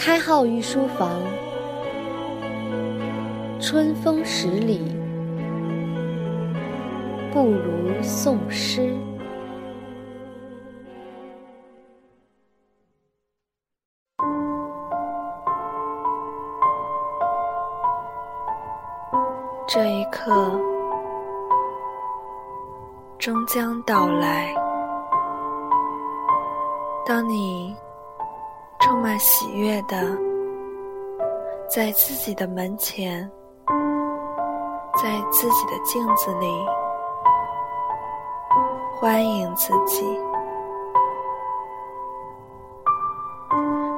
开号御书房，春风十里不如送诗。这一刻终将到来。当你充满喜悦的在自己的门前，在自己的镜子里欢迎自己，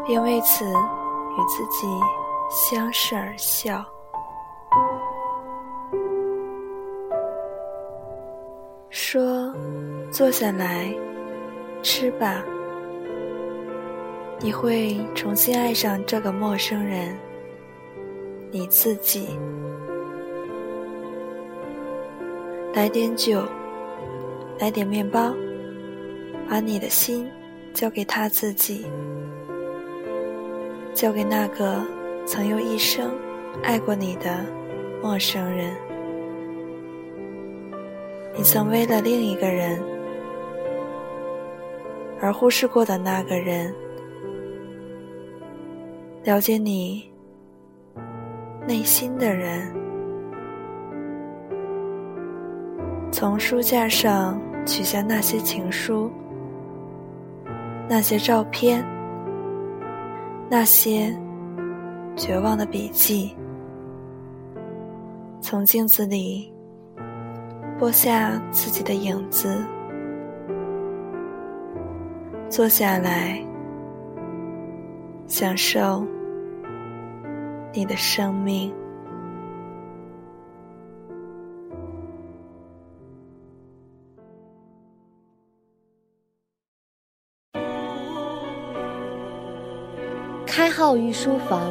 并为此与自己相视而笑。说：“坐下来，吃吧。你会重新爱上这个陌生人，你自己。来点酒，来点面包，把你的心交给他自己，交给那个曾用一生爱过你的陌生人。”你曾为了另一个人而忽视过的那个人，了解你内心的人，从书架上取下那些情书、那些照片、那些绝望的笔记，从镜子里。播下自己的影子，坐下来，享受你的生命。开号御书房，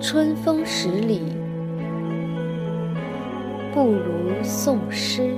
春风十里。不如送诗。